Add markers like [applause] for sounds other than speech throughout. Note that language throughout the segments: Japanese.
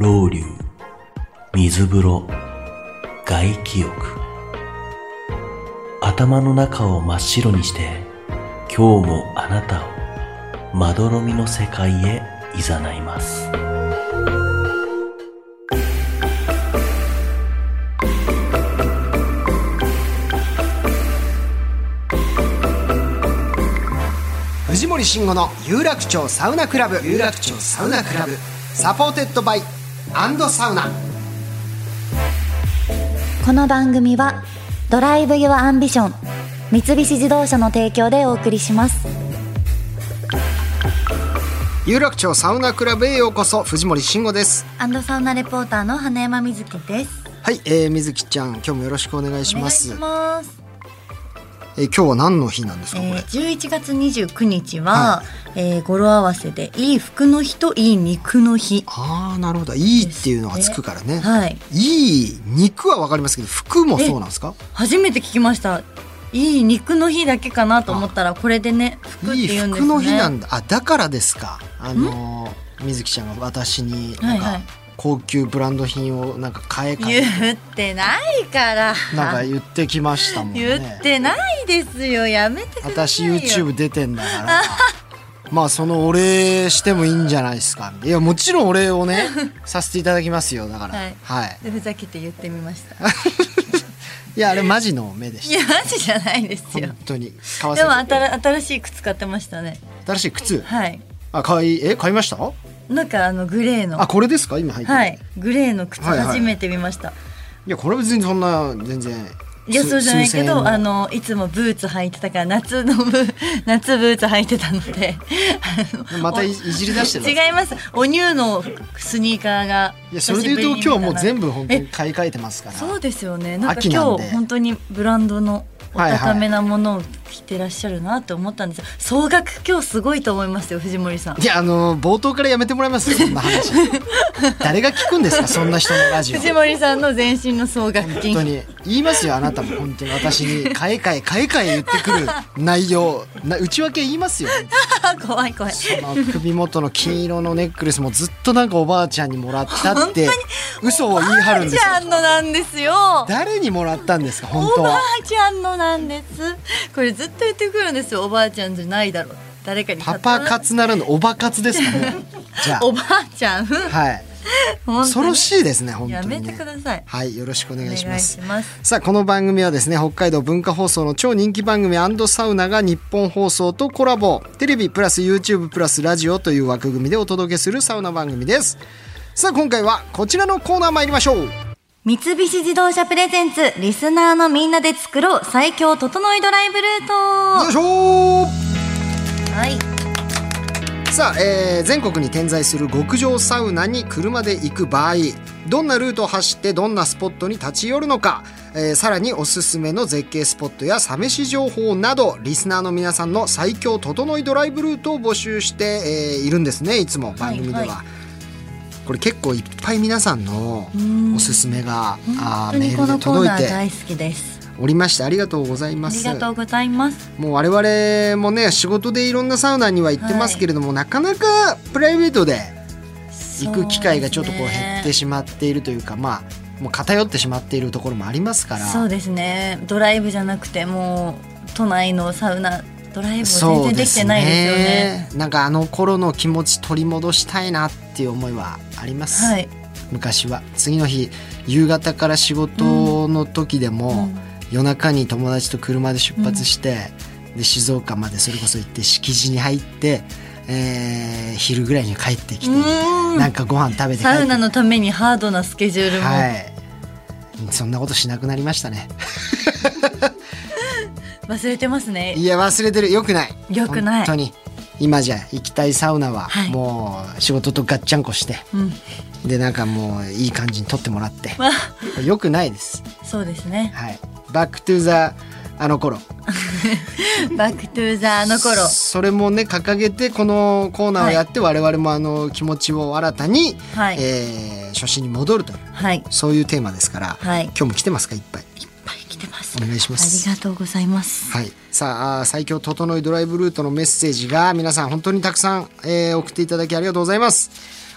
老流水風呂外気浴。頭の中を真っ白にして今日もあなたをまどろみの世界へ誘います。藤森慎吾の有楽町サウナクラブ。有楽町サウナクラブ。 Supported by サウナ。この番組は Drive your Ambition 三菱自動車の提供でお送りします。有楽町サウナクラブへようこそ藤森慎吾です。 and サウナレポーターの花山瑞希です。はい、えー、瑞希ちゃん今日もよろしくお願いします。お願いしますえー今日は何の日なんですかこれ、えー、11月29日は、えー語呂合わせでいい服の日といい肉の日。ああなるほど。いいっていうのがつくからね。はい。いい肉はわかりますけど服もそうなんですか？初めて聞きました。いい肉の日だけかなと思ったらこれでね服っていうんですね。服の日なんだ。あだからですか。あのー水木ちゃんが私になんかはいはい高級ブランド品をなんか買え買え言ってないから。なんか言ってきましたもんね。言ってないですよ。やめてくださ私いよ。YouTube 出てんだから。まあそのお礼してもいいんじゃないですか。いやもちろんお礼をね [laughs] させていただきますよ。だから。はい。はい、でふざけて言ってみました。[laughs] いやあれマジの目でしいやマジじゃないですたよ。本当に。でて。も新新しい靴買ってましたね。新しい靴？はい。あ買いえ買いました？なんかあのグレーの。あこれですか？今入ってる。はい。グレーの靴はいはい。初めて見ました、いやこれは別にそんな全然いやすそうじゃないけどあのいつもブーツ履いてたから夏のブ [laughs] 夏ブーツ履いてたので。あ [laughs] のまたいいじり出してる違います。おニューのスニーカーがいやそれで言うと今日はもう全部本当にえ買い替えてますから。そうですよね。なんか秋なんで。今日本当にブランドのお高めなものを着てらっしゃるなって思ったんです。よ総額今日すごいと思いますよ藤森さん。いやあの冒頭からやめてもらいますよそんな話。[laughs] 誰が聞くんですかそんな人のラジオ。藤森さんの全身の総額金。本当に言いますよあなたも。本当に。私に買い替え買い替え言ってくる内容。な内訳言いますよ。[laughs] 怖い怖い。その首元の金色のネックレスもずっとなんかおばあちゃんにもらったって嘘を言い張るんですよ。おばあちゃんのなんですよ。誰にもらったんですか本当おばはあちゃんのなんです。これずっと言ってくるんですよ。おばあちゃんじゃないだろう。誰かにパパ活ならぬおば活ですかね。[laughs] じゃおばあちゃん？あはい。恐ろしいですね本当にね。やめてください。はいよろしくお願いします。さあこの番組はですね北海道文化放送の超人気番組サウナが日本放送とコラボ。テレビプラス YouTube プラスラジオという枠組みでお届けするサウナ番組です。さあ今回はこちらのコーナー参りましょう三菱自動車プレゼンツリスナーのみんなで作ろう最強整いドライブルーよいしょ。トはい。さあ、えー全国に点在する極上サウナに車で行く場合どんなルートを走ってどんなスポットに立ち寄るのか、えーさらにおすすめの絶景スポットやサ飯情報などリスナーの皆さんの最強整いドライブルートを募集して、えーいるんですねいつも。番組では。はいはこれ結構いっぱい皆さんのおすすめがあー本当にこメールで届いてー大好きです。おりましてありがとうございあります。がとうございます。もう我々もね仕事でいろんなサウナには行ってますけれども、なかなかプライベートで行く機会がちょっとこう減ってしまっているというかまあもう偏ってしまっているところもありますから。そうですねドライブじゃなくてもう都内のサウナドライブも全然できてないですよね。なんかあの頃の気持ち取り戻したいなっていう思いはあります、はい。昔は。次の日夕方から仕事の時でも、夜中に友達と車で出発して、で静岡までそれこそ行って敷地に入って、えー昼ぐらいに帰ってきてうん。なんかご飯食べて。サウナのためにハードなスケジュールも、はい。そんなことしなくなりましたね忘れてますね。いや忘れてる。よくない。よくない。本当に。今じゃ行きたいサウナははい。もう仕事とガッチャンコして、うん。でなんかもういい感じに撮ってもらって。わ。よくないです。そうですね。はい。 Back to the あの頃。 Back to the あの頃。それもね掲げてこのコーナーをやって我々もあの気持ちを新たに、はい。えー初心に戻るという。はい。そういうテーマですから、はい。今日も来てますか？いっぱいぱい来てます。お願いします。ありがとうございます。はい、さあ最強整いドライブルートのメッセージが皆さん本当にたくさん、えー送っていただきありがとうございます、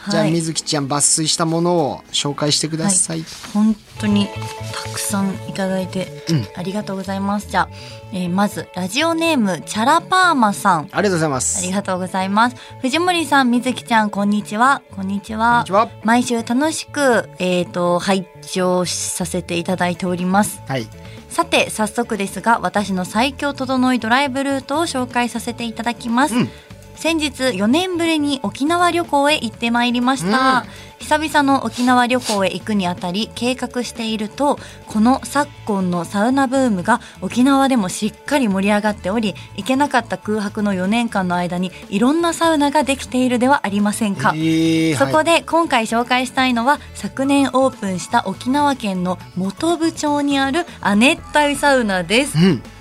じゃあはい水木ちゃん抜粋したものを紹介してください、本当にたくさんいただいて、ありがとうございますじゃあ、えーまずラジオネームチャラパーマさんありがとうございまあすりがとうございます。藤森さん、水木ちゃん、こんにちは。こんにちは。こんにちは毎週楽しく、えっ、と、拝聴させていただいております。はいさて、早速ですが、私の最強整いドライブルートを紹介させていただきます。うん先日4年ぶりに沖縄旅行へ行ってまいりました、久々の沖縄旅行へ行くにあたり計画しているとこの昨今のサウナブームが沖縄でもしっかり盛り上がっており行けなかった空白の4年間の間にいろんなサウナができているではありませんか、えーそこはいで今回紹介したいのは昨年オープンした沖縄県の本部町にある亜熱帯サウナです。うん。あ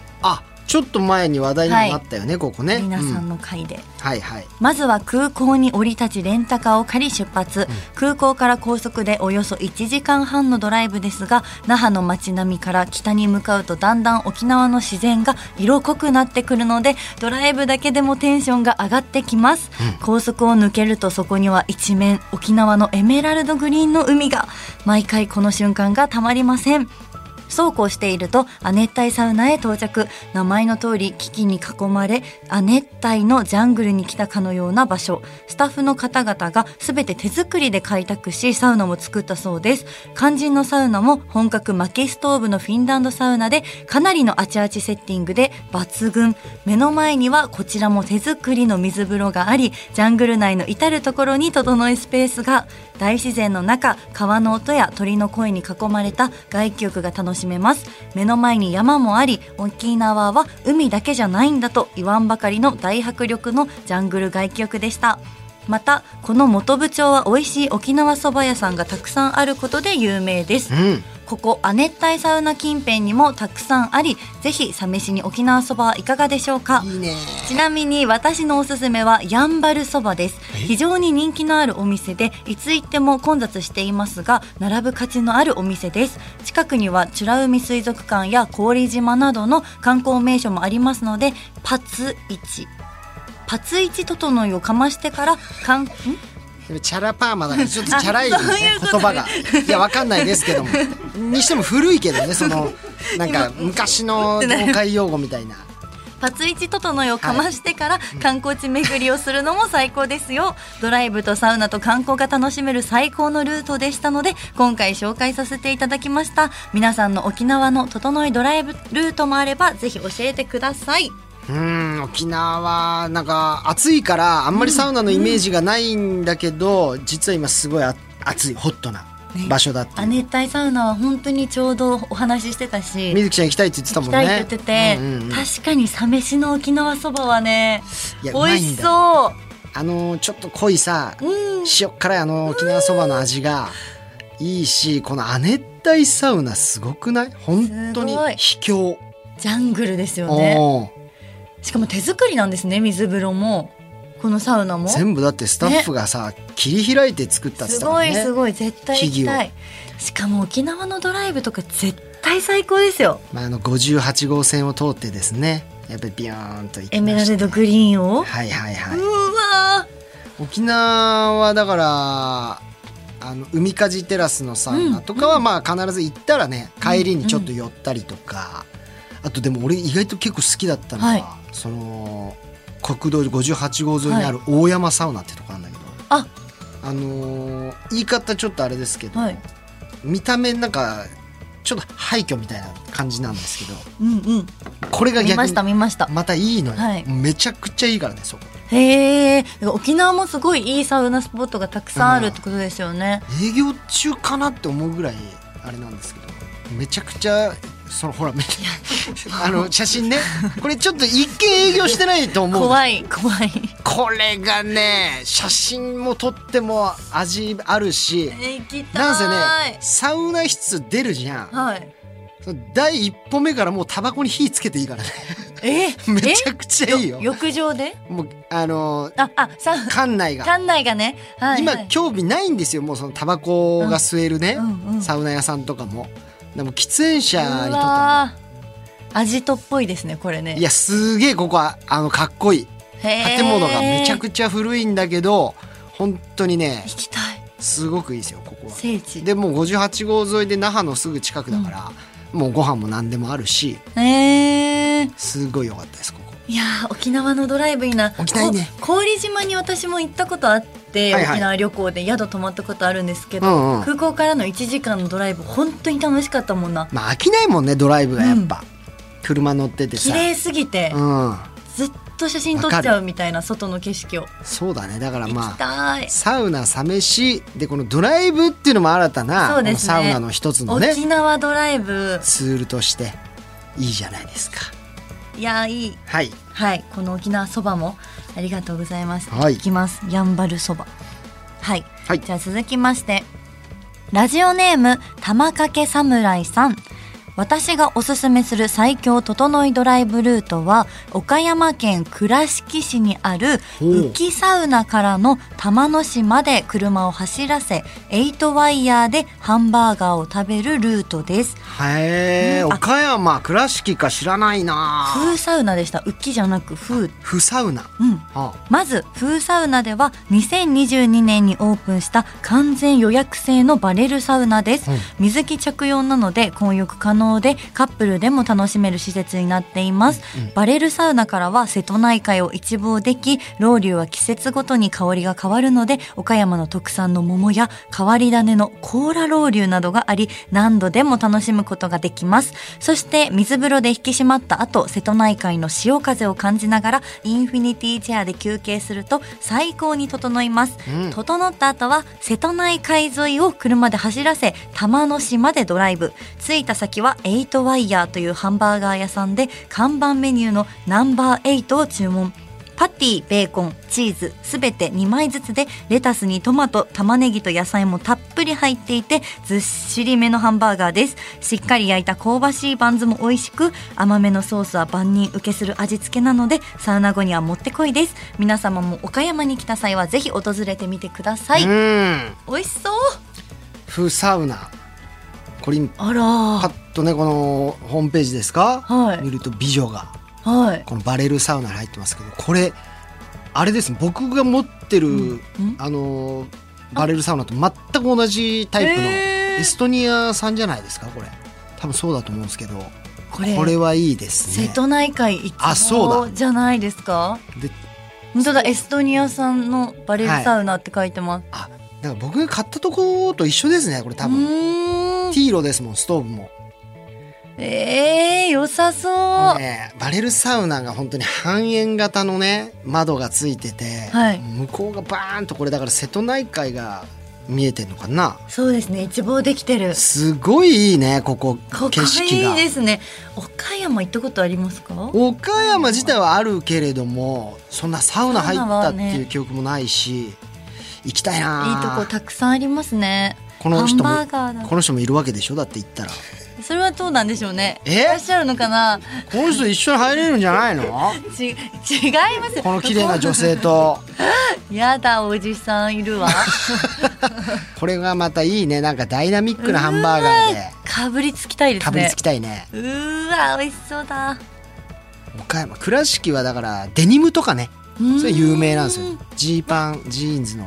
ちょっと前に話題にもなったよね、ここね。皆さうんの会で、はいはい。まずは空港に降り立ちレンタカーを借り出発、空港から高速でおよそ1時間半のドライブですが那覇の街並みから北に向かうとだんだん沖縄の自然が色濃くなってくるのでドライブだけでもテンションが上がってきます、高速を抜けるとそこには一面沖縄のエメラルドグリーンの海が毎回この瞬間がたまりませんそうこうしていると亜熱帯サウナへ到着。名前の通り危機に囲まれ亜熱帯のジャングルに来たかのような場所。スタッフの方々が全て手作りで開拓しサウナも作ったそうです。肝心のサウナも本格薪ストーブのフィンランドサウナでかなりのあちあちセッティングで抜群。目の前にはこちらも手作りの水風呂がありジャングル内の至る所に整いスペースが。大自然の中川の音や鳥の声に囲まれた外気浴が楽しめます。目の前に山もあり沖縄は海だけじゃないんだと言わんばかりの大迫力のジャングル外気浴でした。またこの本部町は美味しい沖縄そば屋さんがたくさんあることで有名です。うん。ここ亜熱帯サウナ近辺にもたくさんありぜひサ飯に沖縄そばはいかがでしょうか？ちなみに私のおすすめはやんばるそばです。非常に人気のあるお店でいつ行っても混雑していますが並ぶ価値のあるお店です。近くには美ら海水族館や氷島などの観光名所もありますのでパツイチ。パツイチ整いをかましてからかん？チャラパーマだからちょっとチャラい、言葉が。いやわかんないですけども。にしても古いけどねそのなんか昔の東海用語みたいな。パツイチ整いをかましてから観光地巡りをするのも最高ですよ。ドライブとサウナと観光が楽しめる最高のルートでしたので今回紹介させていただきました皆さんの沖縄の整いドライブルートもあればぜひ教えてくださいうん沖縄はなんか暑いからあんまりサウナのイメージがないんだけど、実は今すごいあ暑いホットな場所だっていう、亜熱帯サウナは本当にちょうどお話ししてたし水木ちゃん行きたいって言ってた行もんね。きたいって言ってて、うんうんうん。確かにサ飯の沖縄そばはね美味しそう。あのちょっと濃いさ、うん。塩辛いあの沖縄そばの味がいいしこの亜熱帯サウナすごくない？本当に秘境。ジャングルですよねしかも手作りなんですね水風呂も。このサウナも。全部だってスタッフがさ、切り開いて作ったって言ってすごたからね。いすごい絶対行きたい。しかも沖縄のドライブとか絶対最高ですよ。まあ、あの58号線を通ってですねやっぱりビヨーンと行きエメラルドグリーンを、はいはいはい。うわ沖縄はだからあの海かじテラスのサウナとかはまあ必ず行ったらね帰りにちょっと寄ったりとか、あとでも俺意外と結構好きだったのは、はいその国道58号沿いにある大山サウナってとこあるんだけど、あ。あのー言い方ちょっとあれですけど、はい。見た目なんかちょっと廃墟みたいな感じなんですけど。うんうん。これが逆見ましたに見ました。またいいのよ、はい。めちゃくちゃいいからねそこ。へえ。沖縄もすごいいいサウナスポットがたくさんあるってことですよね、営業中かなって思うぐらいあれなんですけど。めちゃくちゃそのほらめあの写真ね。これちょっと一見営業してないと思う。怖い怖い。これがね写真も撮っても味あるしなんせねサウナ室出るじゃん。はい。第一歩目からもうタバコに火つけていいからね。え？[laughs] めちゃくちゃいいよ。え？浴場で？もうあのああさ館内が。館内がね、はい今はい。興味ないんですよ。もうそのタバコが吸えるね、うんうん。サウナ屋さんとかもでも喫煙者にとってアジトっぽいですねこれね。いやすげえここはあのかっこいい。建物がめちゃくちゃ古いんだけど本当にね行きたい。すごくいいですよここは。聖地。でもう58号沿いで那覇のすぐ近くだから、もうご飯も何でもあるしえー、すごい良かったですここ。いやー沖縄のドライブいいな。沖縄ね。こ氷島に私も行ったことあって、はいはい。沖縄旅行で宿泊まったことあるんですけど、うんうん。空港からの1時間のドライブ本当に楽しかったもんな。まあ飽きないもんねドライブがやっぱ、車乗っててさ。綺麗すぎて、うん。ずっと写真撮っちゃうみたいな外の景色を。そうだね。だから行まあサウナサ飯でこのドライブっていうのも新たなそうですね。サウナの一つのね。沖縄ドライブ。ツールとしていいじゃないですか。いやーいい。はい。はい。この沖縄そばもありがとうございます、はい。いきます。やんばるそば。はい、はい。じゃあ続きましてラジオネーム玉かけ侍さん私がおすすめする最強整いドライブルートは岡山県倉敷市にある浮きサウナからの玉野市まで車を走らせ8ワイヤーでハンバーガーを食べるルートです。へえうんあ岡山倉敷か知らないな。風サウナでした。浮きじゃなく風。フサウナ。うん。あ。まず風サウナでは2022年にオープンした完全予約制のバレルサウナです、うん。水着着用なので混浴可能でカップルでも楽しめる施設になっています、バレルサウナからは瀬戸内海を一望できロウリュは季節ごとに香りが変わるので岡山の特産の桃や変わり種のコーラロウリュなどがあり何度でも楽しむことができます。そして水風呂で引き締まった後瀬戸内海の潮風を感じながらインフィニティチェアで休憩すると最高に整います、うん。整った後は瀬戸内海沿いを車で走らせ玉野市までドライブ。着いた先は8ワイヤーというハンバーガー屋さんで看板メニューのナンバー8を注文パティ、ベーコン、チーズ、すべて2枚ずつで、レタスにトマト、玉ねぎと野菜もたっぷり入っていて、ずっしりめのハンバーガーです。しっかり焼いた香ばしいバンズも美味しく、甘めのソースは万人受けする味付けなので、サウナ後にはもってこいです。皆様も岡山に来た際はぜひ訪れてみてください。うん美味しそうフサウナこれあパらッとねこのホームページですか、はい。見ると美女が。はい。このバレルサウナに入ってますけどこれあれですね。僕が持ってる、ん。あのーバレルサウナと全く同じタイプのエストニア産じゃないですか？これ。多分そうだと思うんですけどこれ。これはいいですね。瀬戸内海一あそう望じゃないですか？で本当だエストニア産のバレルサウナって書いてます、あなんか僕が買ったとこと一緒ですねこれ多う分ティーロですもんストーブも、えー、良さそう、ね、バレルサウナが本当に半円型のね窓がついてて、はい。向こうがバーンとこれだから瀬戸内海が見えてんのかな？そうですね一望できてる。すごいいいねここ景色が。いいですね。岡山行ったことありますか？岡山自体はあるけれどもそんなサウナ入ったっていう記憶もないし、行きたいないいとこたくさんありますねこの人もこの人もいるわけでしょ？だって言ったら。それはどうなんでしょうね。え？いらっしゃるのかな？この人一緒に入れるんじゃないの？[laughs] ち違います。よこの綺麗な女性と。[laughs] やだおじさんいるわ。[laughs] これがまたいいね。なんかダイナミックなハンバーガーで。かぶりつきたいですね。かぶりつきたいね。うーわ美味しそうだ。岡山。倉敷はだからデニムとかね。それ有名なんですよ。うんジーパンジーンズの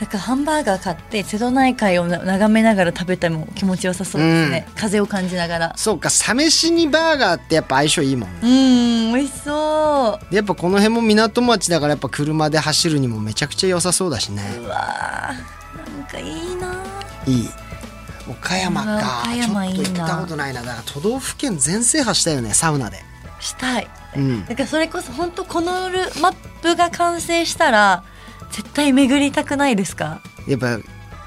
だからハンバーガー買って瀬戸内海をな眺めながら食べても気持ちよさそうですね、風を感じながら。そうかサ飯にバーガーってやっぱ相性いいもんね。うーん美味しそう。でやっぱこの辺も港町だからやっぱ車で走るにもめちゃくちゃ良さそうだしね。うわーなんかいいな。いい。岡山か。岡山いいな。ちょっと行ったことないな。だから都道府県全制覇したよねサウナで。したい。うん。だからそれこそ本当このルマップが完成したら絶対巡りたくないですか？やっぱ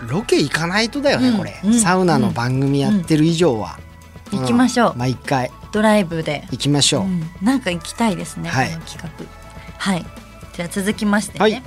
ロケ行かないとだよね、うんこれ、うん。サウナの番組やってる以上は、行きましょう、毎回。ドライブで、行きましょう、うん、なんか行きたいですね、はい。この企画。はい。じゃあ続きましてね、はい。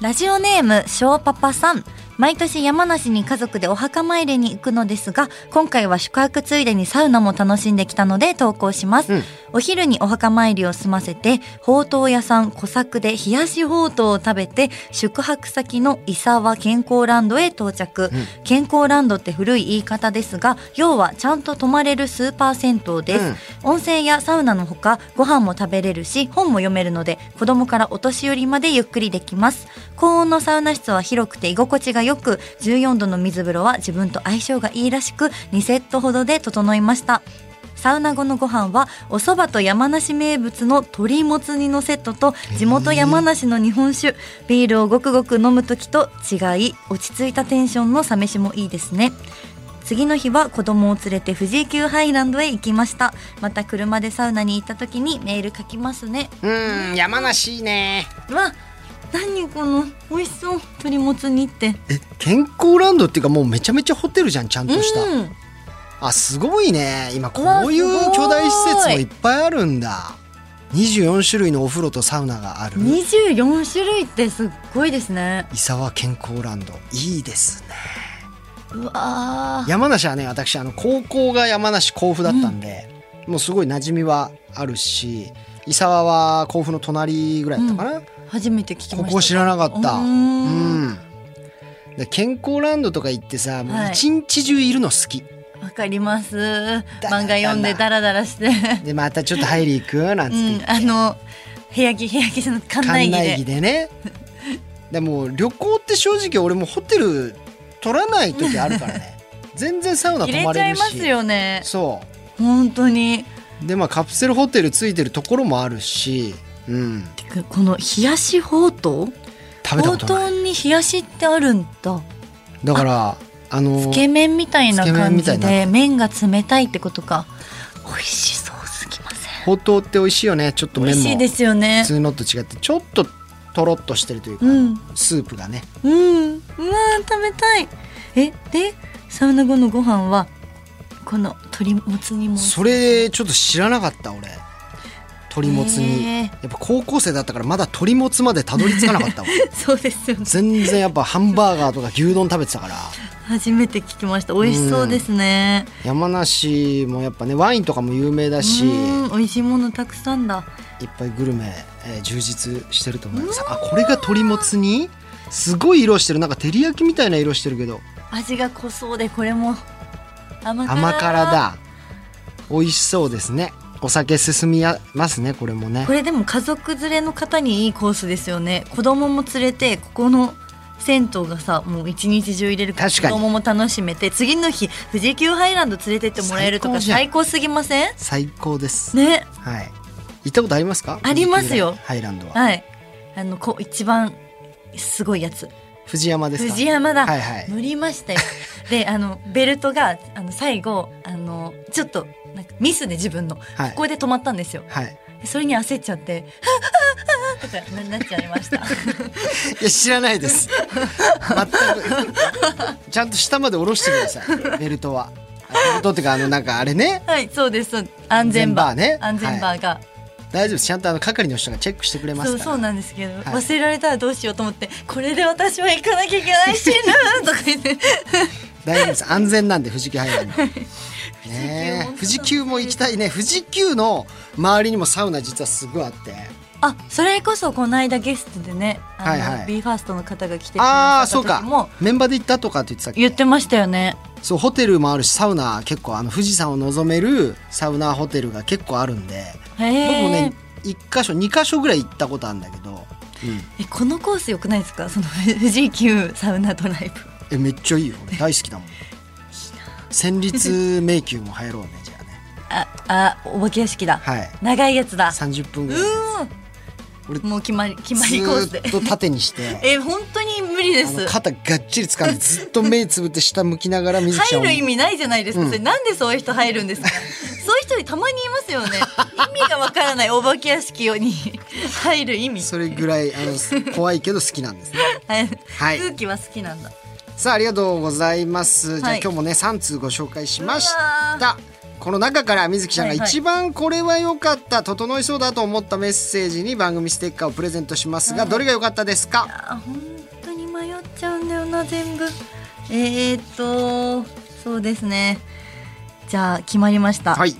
ラジオネームしょうパパさん毎年山梨に家族でお墓参りに行くのですが今回は宿泊ついでにサウナも楽しんできたので投稿します、うん。お昼にお墓参りを済ませてほうとう屋さん小作で冷やしほうとうを食べて宿泊先の伊沢健康ランドへ到着、健康ランドって古い言い方ですが要はちゃんと泊まれるスーパー銭湯です、温泉やサウナのほかご飯も食べれるし本も読めるので子供からお年寄りまでゆっくりできます高温のサウナ室は広くて居心地が良く14度の水風呂は自分と相性がいいらしく2セットほどで整いました。サウナ後のご飯はお蕎麦と山梨名物の鶏もつ煮のセットと地元山梨の日本酒。ビールをごくごく飲む時と違い落ち着いたテンションのサ飯もいいですね。次の日は子供を連れて富士急ハイランドへ行きました。また車でサウナに行った時にメール書きますね。うん山梨いいね。うわ何この美味しそう鶏もつ煮って。え健康ランドっていうかもうめちゃめちゃホテルじゃんちゃんとした、うん。あすごいね。今こういう巨大施設もいっぱいあるんだ。24種類のお風呂とサウナがある。24種類ってすっごいですね。伊沢健康ランド。いいですね。うわー。山梨はね私あの高校が山梨甲府だったんで、もうすごい馴染みはあるし伊沢は甲府の隣ぐらいだったかな、初めて聞きました。ここ知らなかった。ううん。健康ランドとか行ってさも一日中いるの好き、わかります。だ漫画読んでダラダラして。でまたちょっと入り行く？なんつって。うん。言って、あの部屋着部屋着じゃなくて館内着で。館内着でね。でも旅行って正直俺もホテル取らない時あるからね。[laughs] 全然サウナ泊まれるし。ちゃいますよね。そ本当に。うでまあカプセルホテルついてるところもあるしうん。この冷やしほうとうほうことうに冷やしってあるんだ。だからあのつけ麺みたいな感じで麺が冷たいってことか。美味しそうすぎません。ほうとうって美味しいよね。ちょっと麺も。美味しいですよね。普通のと違ってちょっととろっとしてるというか、うん。スープがね。うん。うわー食べたい。えでサウナ後のご飯はこの鶏もつ煮もそれちょっと知らなかった俺鶏もつに。やっぱ高校生だったからまだ鶏もつまでたどり着かなかったわ。[laughs] そうですよね。全然やっぱハンバーガーとか牛丼食べてたから。初めて聞きました。美味しそうですね。山梨もやっぱねワインとかも有名だし。うん美味しいものたくさんだ。いっぱいグルメ、えー充実してると思います。あこれが鶏もつに？すごい色してる。なんか照り焼きみたいな色してるけど。味が濃そうでこれも。甘辛。甘辛だ。美味しそうですねお酒進みやますねこれもね。これでも家族連れの方にいいコースですよね。子供も連れてここの銭湯がさもう一日中入れるから子供も楽しめて次の日富士急ハイランド連れてってもらえるとか最高すぎません？最高です、ね。はい。行ったことありますか？ありますよ。ハイランドは。はい。あのこ一番すごいやつ藤山ですか？藤山だ、はいはい。乗りましたよ。[laughs] であのベルトがあの最後あのちょっとなんかミスで自分の、はい。ここで止まったんですよ。はい。でそれに焦っちゃって「はぁはぁはぁとかななっちゃいましたいや知らないです全くちゃんと下まで下ろしてくださいベルトはあベルトっていうかあのなんかあれねはいそうです安全バー安全バーね安全バーが、大丈夫です。ちゃんとあの係の人がチェックしてくれますそうそうなんですけど、い。忘れられたらどうしようと思ってこれで私は行かなきゃいけない死ぬとか言って。大丈夫です。安全なんで富士急ハイランド。ね富士急も行きたいね。富士急の周りにもサウナ実はすごいあって。あそれこそこの間ゲストでねあの、はいはい。b ファーストの方が来てくあだあそうか。メンバーで行ったとかって言ってたっけ？言ってましたよねそうホテルもあるしサウナ結構あの富士山を望めるサウナホテルが結構あるんでへ僕えもね1箇所2箇所ぐらい行ったことあるんだけど、うん、えこのコースよくないですか？その富士急サウナドライブ。えめっちゃいいよ。俺大好きだもん。戦慄迷宮も入ろうねじゃあね。ああお化け屋敷だ、はい。長いやつだ。30分うぐらいのやー俺んもう決まり決つまりコースで。ずーっと縦にして。[laughs] え本当に無理です。肩がっちり掴んでずっと目つぶって下向きながら [laughs] 水ちゃんを。入る意味ないじゃないですか、それなんでそういう人入るんですか？[laughs] そういう人たまにいますよね。意味がわからないお化け屋敷に。入る意味。それぐらいあの怖いけど好きなんですね。はい。はい。空気は好きなんだ。さあありがとうございます、じゃあはい。今日もね3通ご紹介しましたこの中から水木ちゃんがはいはい。一番これは良かった整いそうだと思ったメッセージに番組ステッカーをプレゼントしますがどれが良かったですか？あ本当に迷っちゃうんだよな全部。えー、っとそうですね。じゃあ決まりました、はい。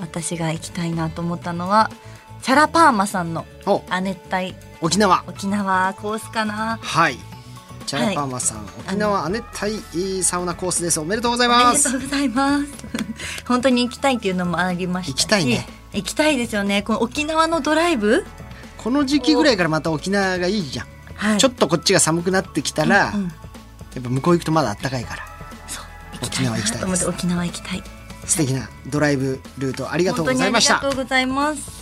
私が行きたいなと思ったのはチャラパーマさんのお。亜熱帯。沖縄。沖縄コースかな。はいチャラパーマさん、沖縄亜熱帯サウナコースです。おめでとうございます。ありがとうございます。[laughs] 本当に行きたいっていうのもありましたし行きたいね。行きたいですよね。この沖縄のドライブ？この時期ぐらいからまた沖縄がいいじゃん、はい。ちょっとこっちが寒くなってきたら、うんうん。やっぱ向こう行くとまだ暖かいから。そう。行きたい沖縄行きたい。素敵なドライブルートありがとうございました。本当にありがとうございます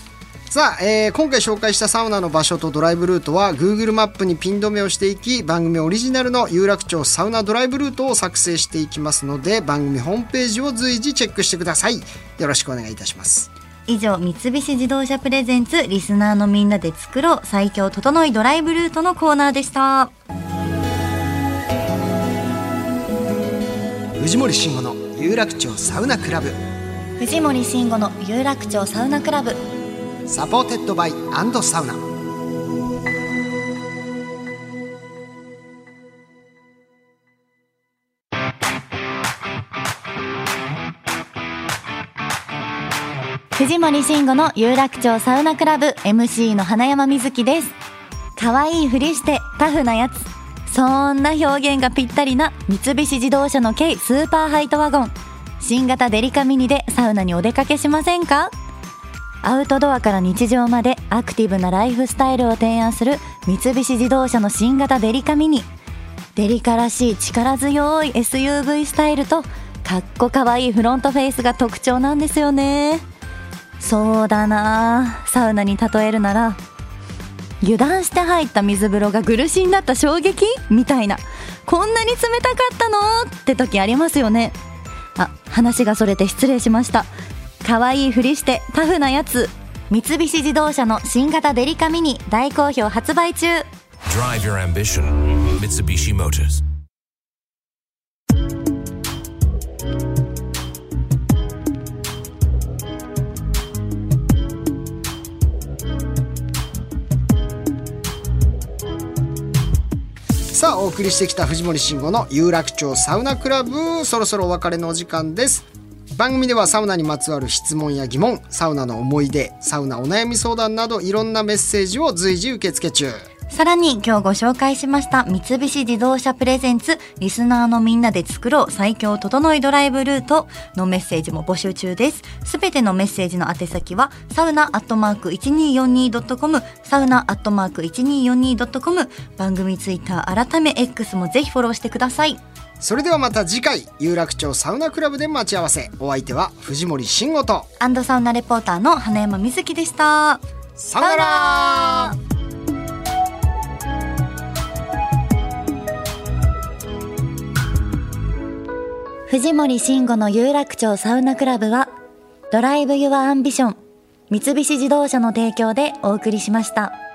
さあ、えー今回紹介したサウナの場所とドライブルートは Google マップにピン止めをしていき番組オリジナルの有楽町サウナドライブルートを作成していきますので番組ホームページを随時チェックしてください。よろしくお願いいたします以上三菱自動車プレゼンツリスナーのみんなで作ろう最強整いドライブルートのコーナーでした。藤森慎吾の有楽町サウナクラブ。藤森慎吾の有楽町サウナクラブサポーテッドバイアンドサウナ藤森慎吾の有楽町サウナクラブ MC の花山瑞希です。可愛いふりしてタフなやつ。そんな表現がぴったりな三菱自動車の軽スーパーハイトワゴン。新型デリカミニでサウナにお出かけしませんか？アウトドアから日常までアクティブなライフスタイルを提案する三菱自動車の新型デリカミニ。デリカらしい力強い SUV スタイルとかっこかわいいフロントフェイスが特徴なんですよね。そうだな。サウナに例えるなら油断して入った水風呂が苦しんだった衝撃？みたいな。こんなに冷たかったの？って時ありますよね。あ話がそれて失礼しました。可愛いふりしてタフなやつ三菱自動車の新型デリカミニ大好評発売中 Drive your ambition. Mitsubishi Motors. さあお送りしてきた藤森慎吾の有楽町サウナクラブそろそろお別れのお時間です番組ではサウナにまつわる質問や疑問サウナの思い出サウナお悩み相談などいろんなメッセージを随時受け付け中。さらに今日ご紹介しました三菱自動車プレゼンツリスナーのみんなで作ろう最強整いドライブルートのメッセージも募集中です。すべてのメッセージの宛先はサウナアットマーク 1242.com サウナアットマーク 1242.com 番組ツイッター改め X もぜひフォローしてください。それではまた次回有楽町サウナクラブで待ち合わせお相手は藤森慎吾とアンドサウナレポーターの花山瑞希でした。さよなら藤森慎吾の有楽町サウナクラブは Drive Your Ambition 三菱自動車の提供でお送りしました。